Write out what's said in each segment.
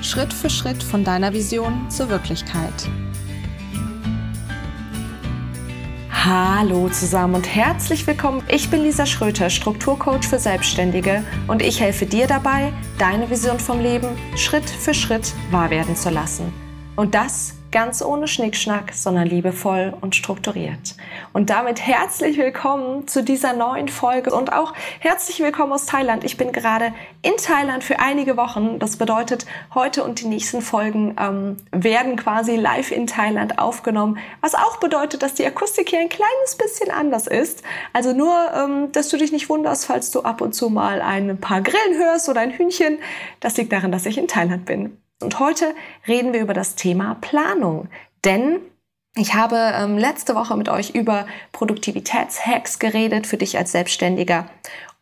Schritt für Schritt von deiner Vision zur Wirklichkeit. Hallo zusammen und herzlich willkommen. Ich bin Lisa Schröter, Strukturcoach für Selbstständige und ich helfe dir dabei, deine Vision vom Leben Schritt für Schritt wahr werden zu lassen. Und das ganz ohne Schnickschnack, sondern liebevoll und strukturiert. Und damit herzlich willkommen zu dieser neuen Folge und auch herzlich willkommen aus Thailand. Ich bin gerade in Thailand für einige Wochen. Das bedeutet, heute und die nächsten Folgen ähm, werden quasi live in Thailand aufgenommen, was auch bedeutet, dass die Akustik hier ein kleines bisschen anders ist. Also nur, ähm, dass du dich nicht wunderst, falls du ab und zu mal ein paar Grillen hörst oder ein Hühnchen. Das liegt daran, dass ich in Thailand bin. Und heute reden wir über das Thema Planung. Denn ich habe ähm, letzte Woche mit euch über Produktivitätshacks geredet für dich als Selbstständiger.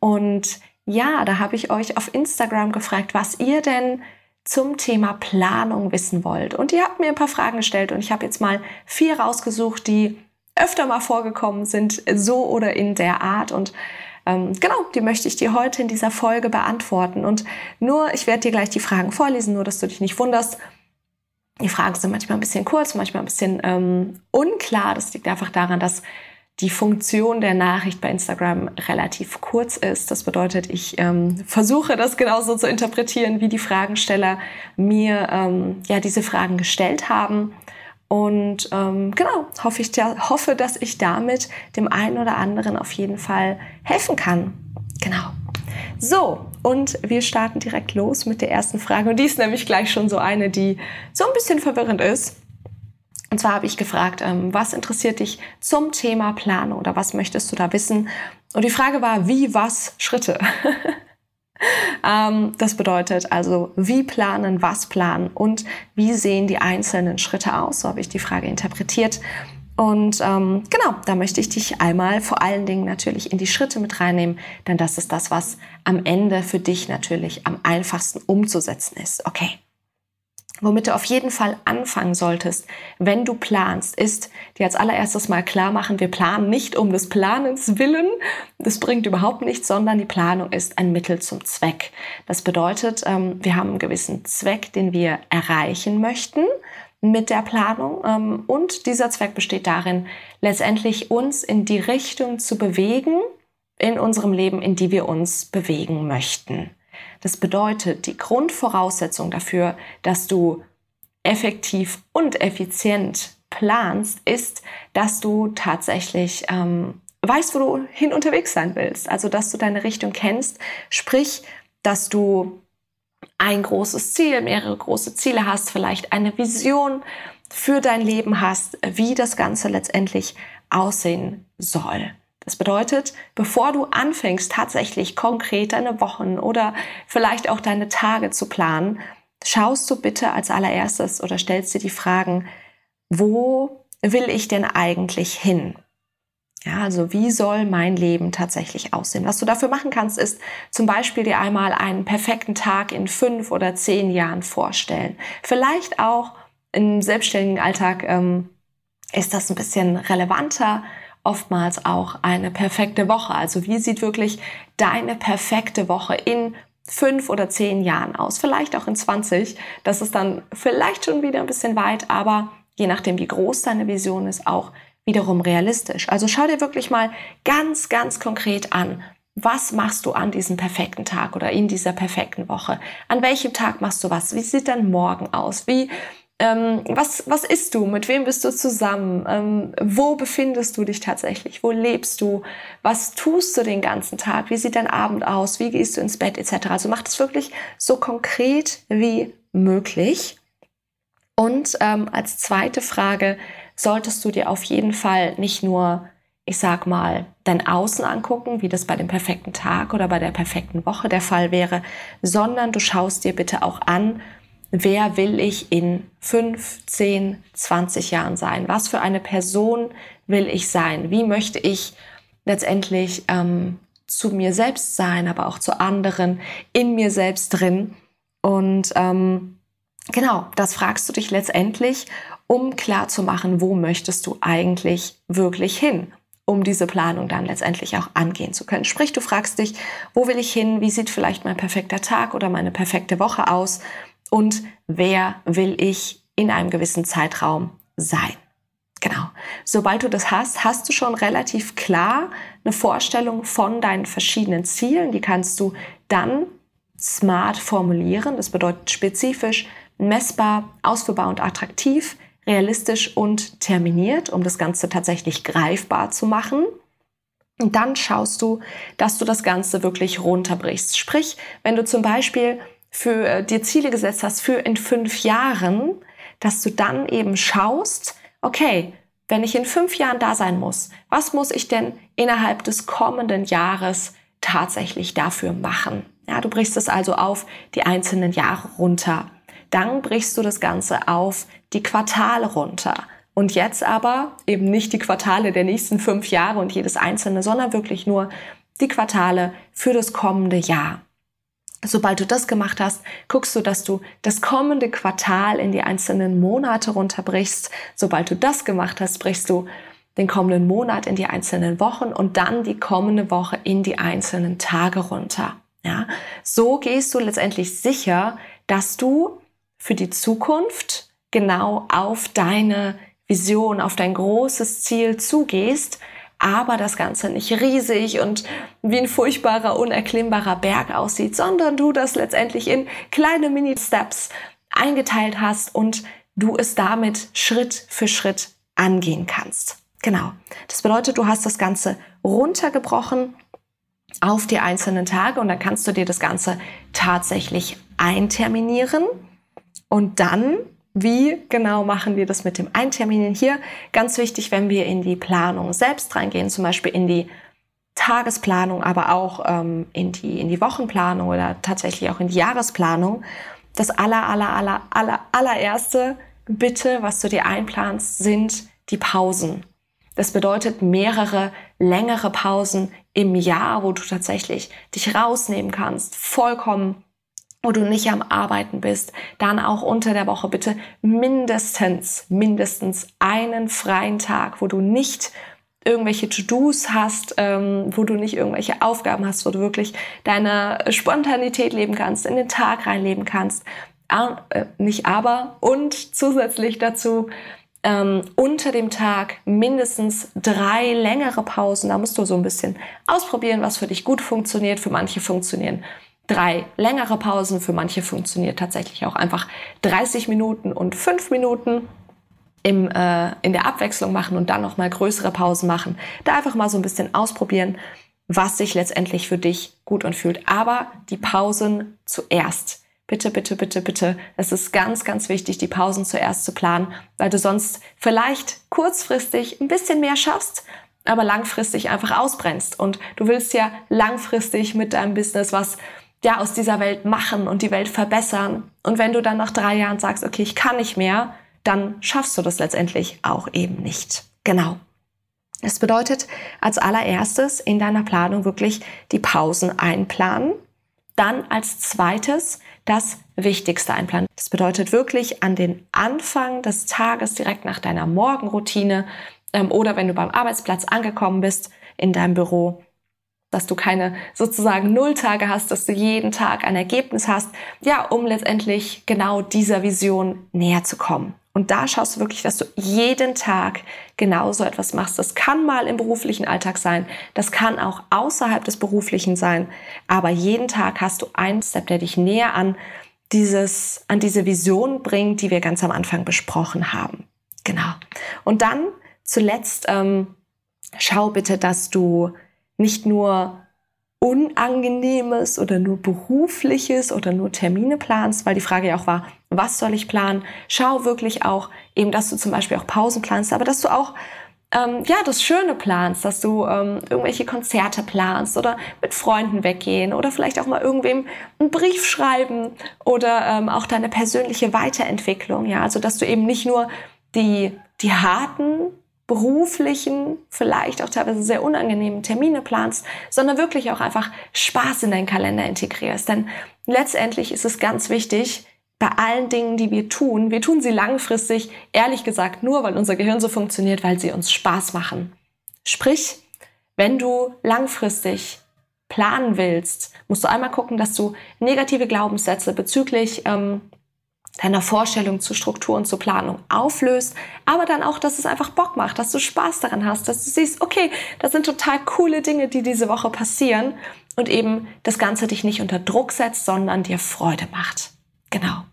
Und ja, da habe ich euch auf Instagram gefragt, was ihr denn zum Thema Planung wissen wollt. Und ihr habt mir ein paar Fragen gestellt und ich habe jetzt mal vier rausgesucht, die öfter mal vorgekommen sind, so oder in der Art. Und ähm, genau, die möchte ich dir heute in dieser Folge beantworten. Und nur, ich werde dir gleich die Fragen vorlesen, nur dass du dich nicht wunderst. Die Fragen sind manchmal ein bisschen kurz, manchmal ein bisschen ähm, unklar. Das liegt einfach daran, dass die Funktion der Nachricht bei Instagram relativ kurz ist. Das bedeutet, ich ähm, versuche das genauso zu interpretieren, wie die Fragensteller mir ähm, ja diese Fragen gestellt haben. Und ähm, genau, hoffe ich hoffe, dass ich damit dem einen oder anderen auf jeden Fall helfen kann. Genau. So, und wir starten direkt los mit der ersten Frage. Und die ist nämlich gleich schon so eine, die so ein bisschen verwirrend ist. Und zwar habe ich gefragt, ähm, was interessiert dich zum Thema Planung oder was möchtest du da wissen? Und die Frage war, wie, was, Schritte. Ähm, das bedeutet also, wie planen, was planen und wie sehen die einzelnen Schritte aus? So habe ich die Frage interpretiert. Und ähm, genau, da möchte ich dich einmal vor allen Dingen natürlich in die Schritte mit reinnehmen, denn das ist das, was am Ende für dich natürlich am einfachsten umzusetzen ist. Okay. Womit du auf jeden Fall anfangen solltest, wenn du planst, ist dir als allererstes mal klar machen, wir planen nicht um des Planens willen. Das bringt überhaupt nichts, sondern die Planung ist ein Mittel zum Zweck. Das bedeutet, ähm, wir haben einen gewissen Zweck, den wir erreichen möchten mit der Planung. Ähm, und dieser Zweck besteht darin, letztendlich uns in die Richtung zu bewegen in unserem Leben, in die wir uns bewegen möchten. Das bedeutet, die Grundvoraussetzung dafür, dass du effektiv und effizient planst, ist, dass du tatsächlich ähm, weißt, wo du hin unterwegs sein willst. Also, dass du deine Richtung kennst, sprich, dass du ein großes Ziel, mehrere große Ziele hast, vielleicht eine Vision für dein Leben hast, wie das Ganze letztendlich aussehen soll. Das bedeutet, bevor du anfängst, tatsächlich konkret deine Wochen oder vielleicht auch deine Tage zu planen, schaust du bitte als allererstes oder stellst dir die Fragen, wo will ich denn eigentlich hin? Ja, also wie soll mein Leben tatsächlich aussehen? Was du dafür machen kannst, ist zum Beispiel dir einmal einen perfekten Tag in fünf oder zehn Jahren vorstellen. Vielleicht auch im selbstständigen Alltag ähm, ist das ein bisschen relevanter oftmals auch eine perfekte Woche. Also wie sieht wirklich deine perfekte Woche in fünf oder zehn Jahren aus? Vielleicht auch in 20. Das ist dann vielleicht schon wieder ein bisschen weit, aber je nachdem, wie groß deine Vision ist, auch wiederum realistisch. Also schau dir wirklich mal ganz, ganz konkret an, was machst du an diesem perfekten Tag oder in dieser perfekten Woche? An welchem Tag machst du was? Wie sieht dein Morgen aus? Wie ähm, was, was isst du? Mit wem bist du zusammen? Ähm, wo befindest du dich tatsächlich? Wo lebst du? Was tust du den ganzen Tag? Wie sieht dein Abend aus? Wie gehst du ins Bett etc.? Also mach das wirklich so konkret wie möglich. Und ähm, als zweite Frage solltest du dir auf jeden Fall nicht nur, ich sag mal, dein Außen angucken, wie das bei dem perfekten Tag oder bei der perfekten Woche der Fall wäre, sondern du schaust dir bitte auch an, wer will ich in 5, 10, 20 Jahren sein? Was für eine Person will ich sein? Wie möchte ich letztendlich ähm, zu mir selbst sein, aber auch zu anderen, in mir selbst drin? Und ähm, genau, das fragst du dich letztendlich, um klar zu machen, wo möchtest du eigentlich wirklich hin? um diese Planung dann letztendlich auch angehen zu können. Sprich, du fragst dich, wo will ich hin? Wie sieht vielleicht mein perfekter Tag oder meine perfekte Woche aus? Und wer will ich in einem gewissen Zeitraum sein. Genau. Sobald du das hast, hast du schon relativ klar eine Vorstellung von deinen verschiedenen Zielen. Die kannst du dann smart formulieren. Das bedeutet spezifisch, messbar, ausführbar und attraktiv, realistisch und terminiert, um das Ganze tatsächlich greifbar zu machen. Und dann schaust du, dass du das Ganze wirklich runterbrichst. Sprich, wenn du zum Beispiel für äh, dir Ziele gesetzt hast für in fünf Jahren, dass du dann eben schaust, okay, wenn ich in fünf Jahren da sein muss, was muss ich denn innerhalb des kommenden Jahres tatsächlich dafür machen? Ja, du brichst es also auf die einzelnen Jahre runter. Dann brichst du das Ganze auf die Quartale runter. Und jetzt aber eben nicht die Quartale der nächsten fünf Jahre und jedes einzelne, sondern wirklich nur die Quartale für das kommende Jahr. Sobald du das gemacht hast, guckst du, dass du das kommende Quartal in die einzelnen Monate runterbrichst. Sobald du das gemacht hast, brichst du den kommenden Monat in die einzelnen Wochen und dann die kommende Woche in die einzelnen Tage runter. Ja, so gehst du letztendlich sicher, dass du für die Zukunft genau auf deine Vision, auf dein großes Ziel zugehst, aber das Ganze nicht riesig und wie ein furchtbarer, unerklimmbarer Berg aussieht, sondern du das letztendlich in kleine Mini-Steps eingeteilt hast und du es damit Schritt für Schritt angehen kannst. Genau. Das bedeutet, du hast das Ganze runtergebrochen auf die einzelnen Tage und dann kannst du dir das Ganze tatsächlich einterminieren und dann wie genau machen wir das mit dem Einterminieren hier? Ganz wichtig, wenn wir in die Planung selbst reingehen, zum Beispiel in die Tagesplanung, aber auch ähm, in, die, in die Wochenplanung oder tatsächlich auch in die Jahresplanung. Das aller, aller, aller, aller, allererste Bitte, was du dir einplanst, sind die Pausen. Das bedeutet mehrere längere Pausen im Jahr, wo du tatsächlich dich rausnehmen kannst, vollkommen wo du nicht am Arbeiten bist, dann auch unter der Woche bitte mindestens, mindestens einen freien Tag, wo du nicht irgendwelche To-Dos hast, ähm, wo du nicht irgendwelche Aufgaben hast, wo du wirklich deine Spontanität leben kannst, in den Tag reinleben kannst. Äh, nicht aber und zusätzlich dazu ähm, unter dem Tag mindestens drei längere Pausen. Da musst du so ein bisschen ausprobieren, was für dich gut funktioniert. Für manche funktionieren drei längere Pausen. Für manche funktioniert tatsächlich auch einfach 30 Minuten und 5 Minuten im, äh, in der Abwechslung machen und dann nochmal größere Pausen machen. Da einfach mal so ein bisschen ausprobieren, was sich letztendlich für dich gut anfühlt. Aber die Pausen zuerst. Bitte, bitte, bitte, bitte. Es ist ganz, ganz wichtig, die Pausen zuerst zu planen, weil du sonst vielleicht kurzfristig ein bisschen mehr schaffst, aber langfristig einfach ausbrennst. Und du willst ja langfristig mit deinem Business was ja, aus dieser Welt machen und die Welt verbessern. Und wenn du dann nach drei Jahren sagst, okay, ich kann nicht mehr, dann schaffst du das letztendlich auch eben nicht. Genau. Das bedeutet als allererstes in deiner Planung wirklich die Pausen einplanen. Dann als zweites das Wichtigste einplanen. Das bedeutet wirklich an den Anfang des Tages direkt nach deiner Morgenroutine ähm, oder wenn du beim Arbeitsplatz angekommen bist in deinem Büro, dass du keine sozusagen Nulltage hast, dass du jeden Tag ein Ergebnis hast, ja, um letztendlich genau dieser Vision näher zu kommen. Und da schaust du wirklich, dass du jeden Tag genauso etwas machst. Das kann mal im beruflichen Alltag sein, das kann auch außerhalb des beruflichen sein, aber jeden Tag hast du einen Step, der dich näher an dieses, an diese Vision bringt, die wir ganz am Anfang besprochen haben. Genau. Und dann zuletzt ähm, schau bitte, dass du nicht nur Unangenehmes oder nur Berufliches oder nur Termine planst, weil die Frage ja auch war, was soll ich planen? Schau wirklich auch eben, dass du zum Beispiel auch Pausen planst, aber dass du auch ähm, ja das Schöne planst, dass du ähm, irgendwelche Konzerte planst oder mit Freunden weggehen oder vielleicht auch mal irgendwem einen Brief schreiben oder ähm, auch deine persönliche Weiterentwicklung. Ja, also dass du eben nicht nur die die harten beruflichen, vielleicht auch teilweise sehr unangenehmen Termine planst, sondern wirklich auch einfach Spaß in deinen Kalender integrierst. Denn letztendlich ist es ganz wichtig, bei allen Dingen, die wir tun, wir tun sie langfristig, ehrlich gesagt, nur weil unser Gehirn so funktioniert, weil sie uns Spaß machen. Sprich, wenn du langfristig planen willst, musst du einmal gucken, dass du negative Glaubenssätze bezüglich ähm, deiner Vorstellung zu Struktur und zur Planung auflöst, aber dann auch, dass es einfach Bock macht, dass du Spaß daran hast, dass du siehst, okay, das sind total coole Dinge, die diese Woche passieren und eben das Ganze dich nicht unter Druck setzt, sondern dir Freude macht. Genau.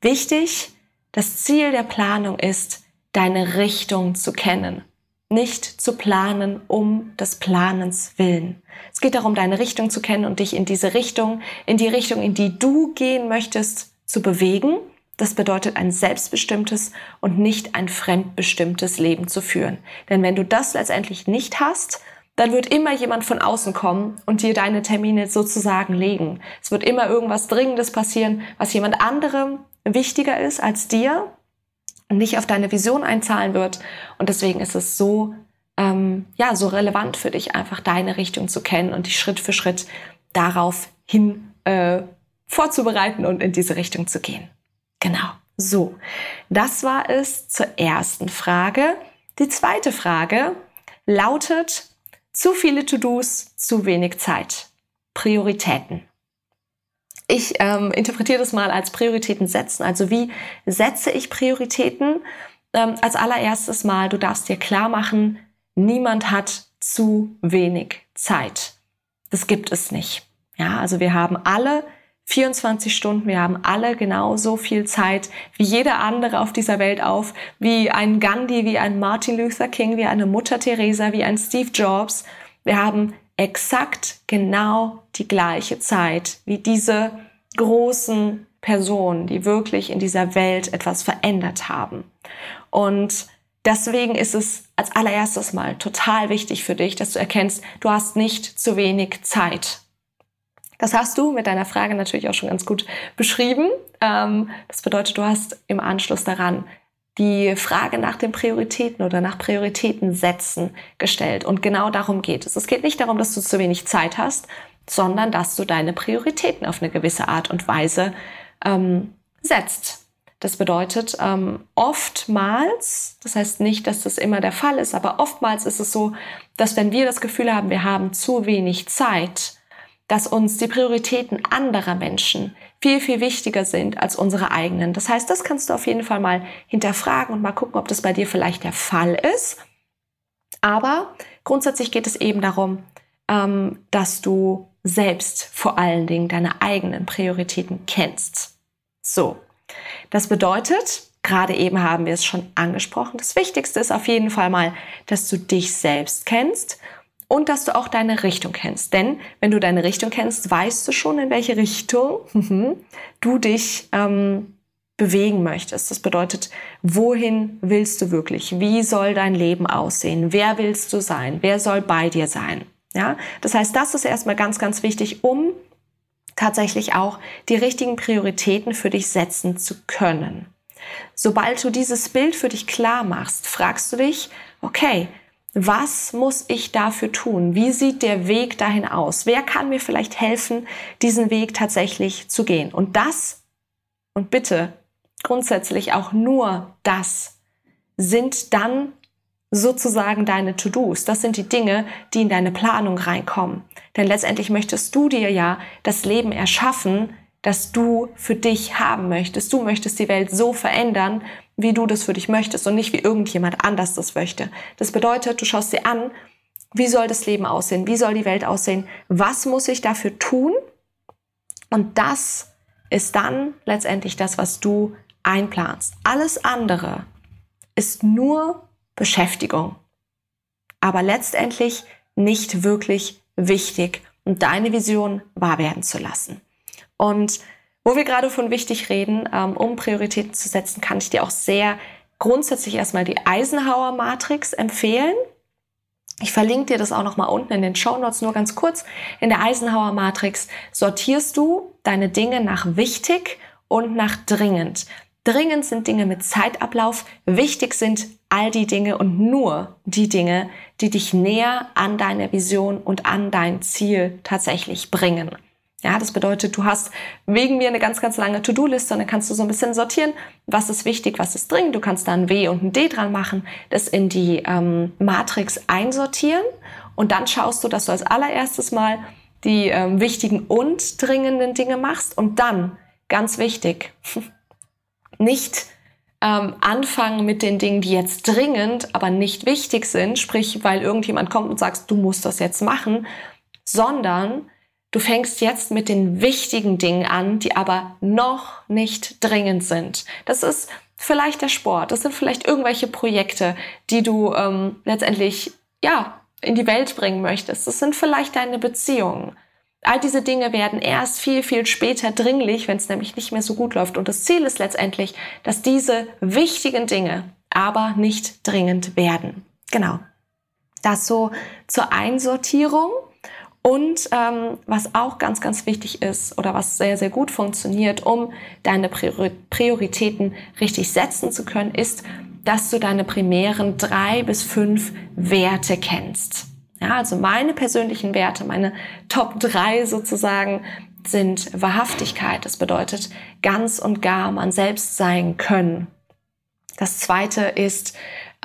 Wichtig, das Ziel der Planung ist, deine Richtung zu kennen, nicht zu planen um des Planens willen. Es geht darum, deine Richtung zu kennen und dich in diese Richtung, in die Richtung, in die du gehen möchtest, zu bewegen das bedeutet ein selbstbestimmtes und nicht ein fremdbestimmtes Leben zu führen. Denn wenn du das letztendlich nicht hast, dann wird immer jemand von außen kommen und dir deine Termine sozusagen legen. Es wird immer irgendwas Dringendes passieren, was jemand anderem wichtiger ist als dir und nicht auf deine Vision einzahlen wird. Und deswegen ist es so, ähm, ja, so relevant für dich, einfach deine Richtung zu kennen und dich Schritt für Schritt darauf hin äh, vorzubereiten und in diese Richtung zu gehen. Genau. So, das war es zur ersten Frage. Die zweite Frage lautet, zu viele To-Dos, zu wenig Zeit. Prioritäten. Ich ähm, interpretiere das mal als Prioritäten setzen. Also wie setze ich Prioritäten? Ähm, als allererstes mal, du darfst dir klar machen, niemand hat zu wenig Zeit. Das gibt es nicht. Ja, also wir haben alle 24 Stunden. Wir haben alle genauso viel Zeit wie jeder andere auf dieser Welt auf, wie ein Gandhi, wie ein Martin Luther King, wie eine Mutter Teresa, wie ein Steve Jobs. Wir haben exakt genau die gleiche Zeit wie diese großen Personen, die wirklich in dieser Welt etwas verändert haben. Und deswegen ist es als allererstes mal total wichtig für dich, dass du erkennst, du hast nicht zu wenig Zeit. Das hast du mit deiner Frage natürlich auch schon ganz gut beschrieben. Ähm, das bedeutet, du hast im Anschluss daran die Frage nach den Prioritäten oder nach Prioritäten setzen gestellt. Und genau darum geht es. Es geht nicht darum, dass du zu wenig Zeit hast, sondern dass du deine Prioritäten auf eine gewisse Art und Weise ähm, setzt. Das bedeutet, ähm, oftmals, das heißt nicht, dass das immer der Fall ist, aber oftmals ist es so, dass wenn wir das Gefühl haben, wir haben zu wenig Zeit, dass uns die Prioritäten anderer Menschen viel, viel wichtiger sind als unsere eigenen. Das heißt, das kannst du auf jeden Fall mal hinterfragen und mal gucken, ob das bei dir vielleicht der Fall ist. Aber grundsätzlich geht es eben darum, ähm, dass du selbst vor allen Dingen deine eigenen Prioritäten kennst. So, das bedeutet, gerade eben haben wir es schon angesprochen, das Wichtigste ist auf jeden Fall mal, dass du dich selbst kennst und dass du auch deine Richtung kennst. Denn wenn du deine Richtung kennst, weißt du schon, in welche Richtung mhm, du dich ähm, bewegen möchtest. Das bedeutet, wohin willst du wirklich? Wie soll dein Leben aussehen? Wer willst du sein? Wer soll bei dir sein? Ja, das heißt, das ist erstmal ganz, ganz wichtig, um tatsächlich auch die richtigen Prioritäten für dich setzen zu können. Sobald du dieses Bild für dich klar machst, fragst du dich, okay, was muss ich dafür tun? Wie sieht der Weg dahin aus? Wer kann mir vielleicht helfen, diesen Weg tatsächlich zu gehen? Und das, und bitte grundsätzlich auch nur das, sind dann sozusagen deine To-Dos. Das sind die Dinge, die in deine Planung reinkommen. Denn letztendlich möchtest du dir ja das Leben erschaffen, das du für dich haben möchtest. Du möchtest die Welt so verändern, wie du das für dich möchtest und nicht wie irgendjemand anders das möchte. Das bedeutet, du schaust dir an, wie soll das Leben aussehen? Wie soll die Welt aussehen? Was muss ich dafür tun? Und das ist dann letztendlich das, was du einplanst. Alles andere ist nur Beschäftigung, aber letztendlich nicht wirklich wichtig, um deine Vision wahr werden zu lassen. Und wo wir gerade von wichtig reden, ähm, um Prioritäten zu setzen, kann ich dir auch sehr grundsätzlich erstmal die Eisenhower Matrix empfehlen. Ich verlinke dir das auch nochmal unten in den Show Notes nur ganz kurz. In der Eisenhower Matrix sortierst du deine Dinge nach wichtig und nach dringend. Dringend sind Dinge mit Zeitablauf, wichtig sind all die Dinge und nur die Dinge, die dich näher an deine Vision und an dein Ziel tatsächlich bringen. Ja, das bedeutet, du hast wegen mir eine ganz, ganz lange To-Do-Liste und dann kannst du so ein bisschen sortieren, was ist wichtig, was ist dringend. Du kannst da ein W und ein D dran machen, das in die ähm, Matrix einsortieren und dann schaust du, dass du als allererstes mal die ähm, wichtigen und dringenden Dinge machst und dann, ganz wichtig, nicht ähm, anfangen mit den Dingen, die jetzt dringend, aber nicht wichtig sind, sprich, weil irgendjemand kommt und sagt, du musst das jetzt machen, sondern du fängst jetzt mit den wichtigen Dingen an, die aber noch nicht dringend sind. Das ist vielleicht der Sport, das sind vielleicht irgendwelche Projekte, die du ähm, letztendlich ja in die Welt bringen möchtest. Das sind vielleicht deine Beziehungen. All diese Dinge werden erst viel, viel später dringlich, wenn es nämlich nicht mehr so gut läuft. Und das Ziel ist letztendlich, dass diese wichtigen Dinge aber nicht dringend werden. Genau. Das so zur Einsortierung. Und ähm, was auch ganz, ganz wichtig ist oder was sehr, sehr gut funktioniert, um deine Prioritäten richtig setzen zu können, ist, dass du deine primären drei bis fünf Werte kennst. Ja, also meine persönlichen Werte, meine Top 3 sozusagen sind Wahrhaftigkeit. Das bedeutet ganz und gar man selbst sein können. Das zweite ist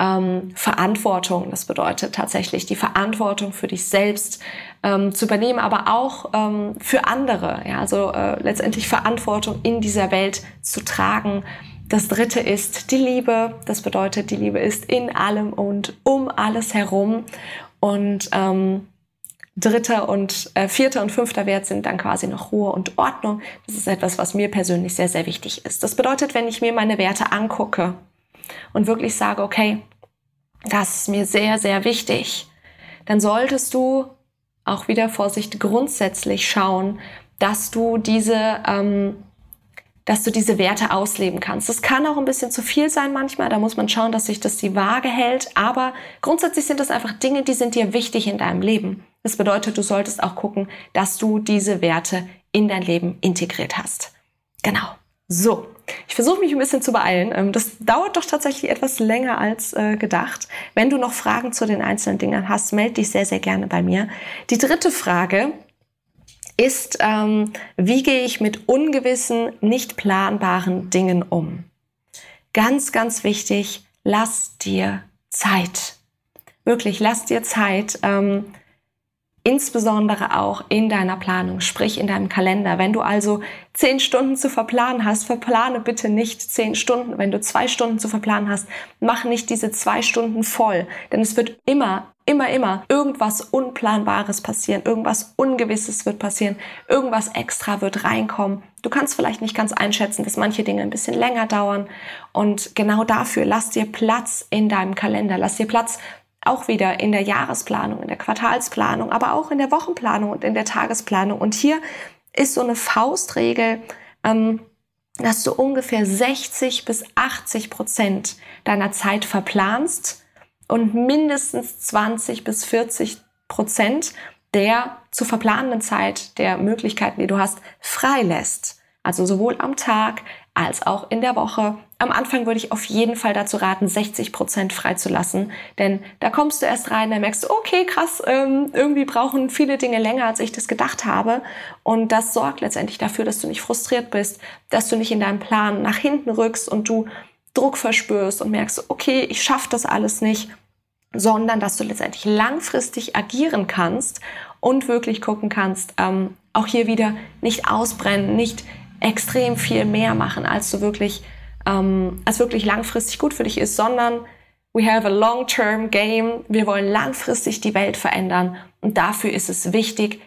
ähm, Verantwortung. Das bedeutet tatsächlich die Verantwortung für dich selbst ähm, zu übernehmen, aber auch ähm, für andere. Ja, also äh, letztendlich Verantwortung in dieser Welt zu tragen. Das dritte ist die Liebe. Das bedeutet, die Liebe ist in allem und um alles herum. Und ähm, dritter und äh, vierter und fünfter Wert sind dann quasi noch Ruhe und Ordnung. Das ist etwas, was mir persönlich sehr, sehr wichtig ist. Das bedeutet, wenn ich mir meine Werte angucke und wirklich sage, okay, das ist mir sehr, sehr wichtig, dann solltest du auch wieder Vorsicht grundsätzlich schauen, dass du diese ähm, dass du diese Werte ausleben kannst. Das kann auch ein bisschen zu viel sein manchmal, da muss man schauen, dass sich das die Waage hält, aber grundsätzlich sind das einfach Dinge, die sind dir wichtig in deinem Leben. Das bedeutet, du solltest auch gucken, dass du diese Werte in dein Leben integriert hast. Genau. So, ich versuche mich ein bisschen zu beeilen. Ähm, das dauert doch tatsächlich etwas länger als äh, gedacht. Wenn du noch Fragen zu den einzelnen Dingen hast, melde dich sehr, sehr gerne bei mir. Die dritte Frage ist, ähm, wie gehe ich mit ungewissen, nicht planbaren Dingen um? Ganz, ganz wichtig, lass dir Zeit. Wirklich, lass dir Zeit. Ähm, insbesondere auch in deiner Planung, sprich in deinem Kalender. Wenn du also zehn Stunden zu verplanen hast, verplane bitte nicht zehn Stunden. Wenn du zwei Stunden zu verplanen hast, mach nicht diese zwei Stunden voll, denn es wird immer, immer, immer irgendwas Unplanbares passieren, irgendwas Ungewisses wird passieren, irgendwas extra wird reinkommen. Du kannst vielleicht nicht ganz einschätzen, dass manche Dinge ein bisschen länger dauern und genau dafür lass dir Platz in deinem Kalender, lass dir Platz auch wieder in der Jahresplanung, in der Quartalsplanung, aber auch in der Wochenplanung und in der Tagesplanung. Und hier ist so eine Faustregel, ähm, dass du ungefähr 60 bis 80 Prozent deiner Zeit verplanst und mindestens 20 bis 40 Prozent der zu verplanenden Zeit, der Möglichkeiten, die du hast, freilässt. Also sowohl am Tag als auch in der Woche. Am Anfang würde ich auf jeden Fall dazu raten, 60 Prozent freizulassen, denn da kommst du erst rein, da merkst du, okay, krass, ähm, irgendwie brauchen viele Dinge länger, als ich das gedacht habe. Und das sorgt letztendlich dafür, dass du nicht frustriert bist, dass du nicht in deinem Plan nach hinten rückst und du Druck verspürst und merkst, okay, ich schaffe das alles nicht, sondern dass du letztendlich langfristig agieren kannst und wirklich gucken kannst, ähm, auch hier wieder nicht ausbrennen, nicht extrem viel mehr machen, als du wirklich, ähm, als wirklich langfristig gut für dich ist, sondern we have a long-term game. Wir wollen langfristig die Welt verändern und dafür ist es wichtig,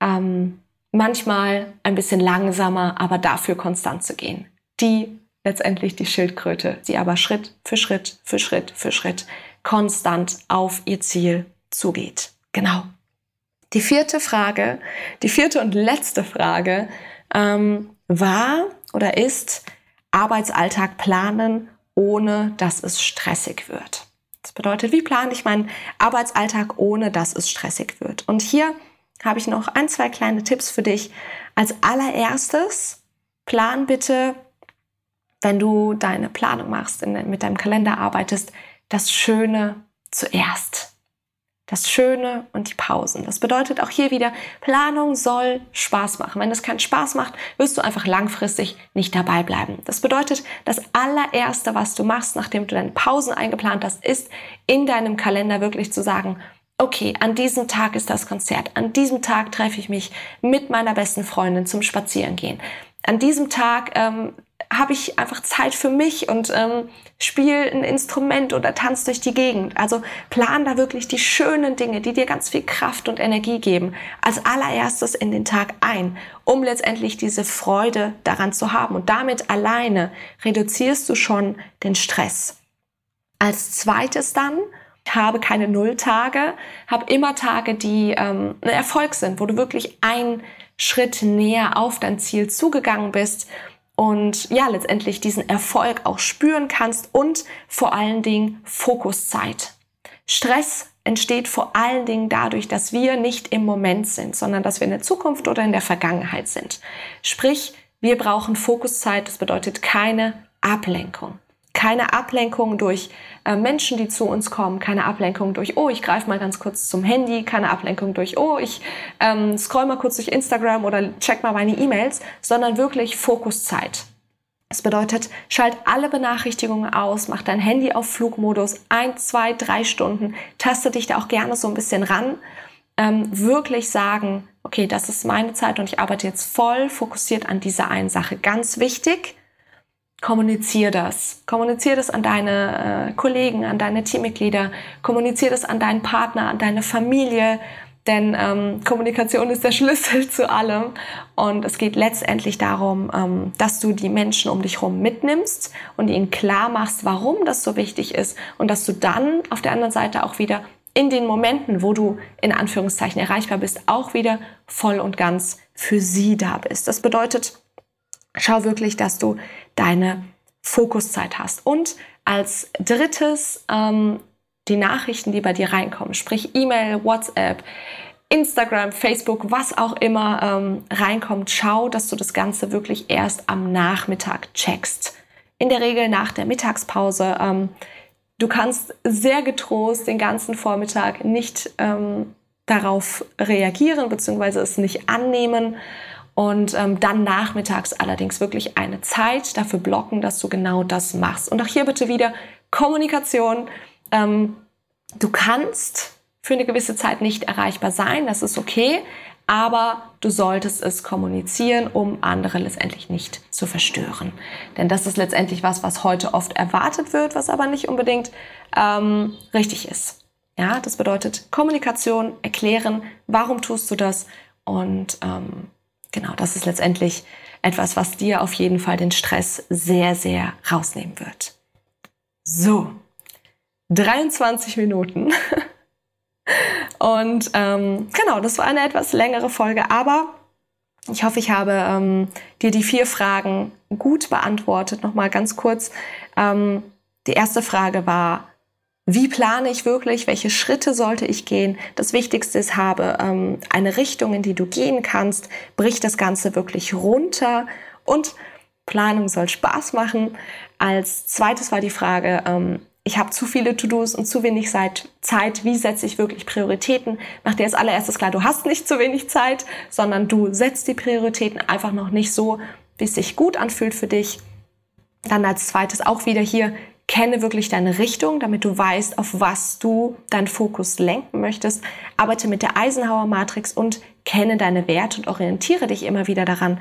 ähm, manchmal ein bisschen langsamer, aber dafür konstant zu gehen. Die letztendlich die Schildkröte, die aber Schritt für Schritt für Schritt für Schritt konstant auf ihr Ziel zugeht. Genau. Die vierte Frage, die vierte und letzte Frage ähm, war oder ist Arbeitsalltag planen, ohne dass es stressig wird. Das bedeutet, wie plane ich meinen Arbeitsalltag, ohne dass es stressig wird? Und hier habe ich noch ein, zwei kleine Tipps für dich. Als allererstes, plan bitte, wenn du deine Planung machst, in, mit deinem Kalender arbeitest, das Schöne zuerst das Schöne und die Pausen. Das bedeutet auch hier wieder, Planung soll Spaß machen. Wenn es keinen Spaß macht, wirst du einfach langfristig nicht dabei bleiben. Das bedeutet, das allererste, was du machst, nachdem du deine Pausen eingeplant hast, ist in deinem Kalender wirklich zu sagen, okay, an diesem Tag ist das Konzert, an diesem Tag treffe ich mich mit meiner besten Freundin zum Spazierengehen. An diesem Tag ähm, habe ich einfach Zeit für mich und ähm, spiele ein Instrument oder tanz durch die Gegend. Also plan da wirklich die schönen Dinge, die dir ganz viel Kraft und Energie geben, als allererstes in den Tag ein, um letztendlich diese Freude daran zu haben. Und damit alleine reduzierst du schon den Stress. Als zweites dann, habe keine Nulltage, habe immer Tage, die ähm, ein Erfolg sind, wo du wirklich einen Schritt näher auf dein Ziel zugegangen bist und ja, letztendlich diesen Erfolg auch spüren kannst und vor allen Dingen Fokuszeit. Stress entsteht vor allen Dingen dadurch, dass wir nicht im Moment sind, sondern dass wir in der Zukunft oder in der Vergangenheit sind. Sprich, wir brauchen Fokuszeit, das bedeutet keine Ablenkung keine Ablenkung durch äh, Menschen, die zu uns kommen, keine Ablenkung durch, oh, ich greife mal ganz kurz zum Handy, keine Ablenkung durch, oh, ich ähm, scroll mal kurz durch Instagram oder check mal meine E-Mails, sondern wirklich Fokuszeit. Das bedeutet, schalt alle Benachrichtigungen aus, mach dein Handy auf Flugmodus, ein, zwei, drei Stunden, taste dich da auch gerne so ein bisschen ran. Ähm, wirklich sagen, okay, das ist meine Zeit und ich arbeite jetzt voll fokussiert an dieser einen Sache. Ganz wichtig, kommunizier das. Kommunizier das an deine äh, Kollegen, an deine Teammitglieder, kommunizier das an deinen Partner, an deine Familie, denn ähm, Kommunikation ist der Schlüssel zu allem. Und es geht letztendlich darum, ähm, dass du die Menschen um dich herum mitnimmst und ihnen klar machst, warum das so wichtig ist und dass du dann auf der anderen Seite auch wieder in den Momenten, wo du in Anführungszeichen erreichbar bist, auch wieder voll und ganz für sie da bist. Das bedeutet, schau wirklich, dass du deine Fokuszeit hast. Und als drittes ähm, die Nachrichten, die bei dir reinkommen, sprich E-Mail, WhatsApp, Instagram, Facebook, was auch immer ähm, reinkommt, schau, dass du das Ganze wirklich erst am Nachmittag checkst. In der Regel nach der Mittagspause. Ähm, du kannst sehr getrost den ganzen Vormittag nicht ähm, darauf reagieren bzw. es nicht annehmen und ähm, dann nachmittags allerdings wirklich eine Zeit dafür blocken, dass du genau das machst. Und auch hier bitte wieder Kommunikation. Ähm, du kannst für eine gewisse Zeit nicht erreichbar sein, das ist okay, aber du solltest es kommunizieren, um andere letztendlich nicht zu verstören. Denn das ist letztendlich was, was heute oft erwartet wird, was aber nicht unbedingt ähm, richtig ist. Ja, das bedeutet Kommunikation, erklären, warum tust du das und ähm, genau, das ist letztendlich etwas, was dir auf jeden Fall den Stress sehr, sehr rausnehmen wird. So, 23 Minuten. Und ähm, genau, das war eine etwas längere Folge, aber ich hoffe, ich habe ähm, dir die vier Fragen gut beantwortet. Nochmal ganz kurz. Ähm, die erste Frage war, wie plane ich wirklich, welche Schritte sollte ich gehen. Das Wichtigste ist, habe ähm, eine Richtung, in die du gehen kannst, brich das Ganze wirklich runter und Planung soll Spaß machen. Als zweites war die Frage, ähm, ich habe zu viele To-Dos und zu wenig Zeit. Wie setze ich wirklich Prioritäten? Mach dir als allererstes klar, du hast nicht zu wenig Zeit, sondern du setzt die Prioritäten einfach noch nicht so, wie es sich gut anfühlt für dich. Dann als zweites auch wieder hier Kenne wirklich deine Richtung, damit du weißt, auf was du deinen Fokus lenken möchtest. Arbeite mit der Eisenhower Matrix und kenne deine Werte und orientiere dich immer wieder daran.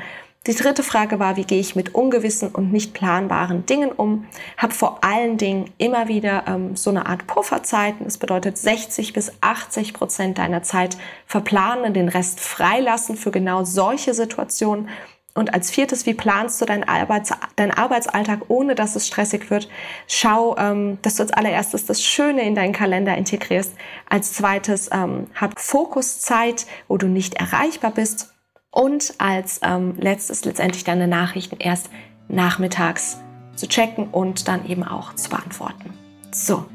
Die dritte Frage war, wie gehe ich mit ungewissen und nicht planbaren Dingen um? Hab vor allen Dingen immer wieder ähm, so eine Art Pufferzeiten. Das bedeutet 60 bis 80 Prozent deiner Zeit verplanen, den Rest freilassen für genau solche Situationen. Und als viertes, wie planst du deinen, Arbeits deinen Arbeitsalltag, ohne dass es stressig wird? Schau, ähm, dass du als allererstes das Schöne in deinen Kalender integrierst. Als zweites, ähm, hab Fokuszeit, wo du nicht erreichbar bist. Und als ähm, letztes letztendlich deine Nachrichten erst nachmittags zu checken und dann eben auch zu beantworten. So.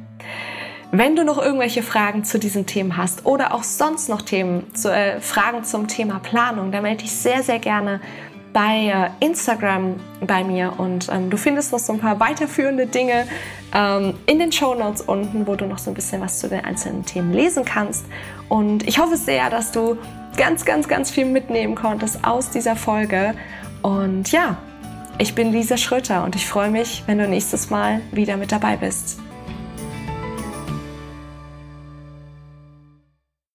Wenn du noch irgendwelche Fragen zu diesen Themen hast oder auch sonst noch Themen, zu, äh, Fragen zum Thema Planung, dann melde dich sehr, sehr gerne bei äh, Instagram bei mir und ähm, du findest noch so ein paar weiterführende Dinge ähm, in den Show Notes unten, wo du noch so ein bisschen was zu den einzelnen Themen lesen kannst. Und ich hoffe sehr, dass du ganz, ganz, ganz viel mitnehmen konntest aus dieser Folge. Und ja, ich bin Lisa Schröter und ich freue mich, wenn du nächstes Mal wieder mit dabei bist.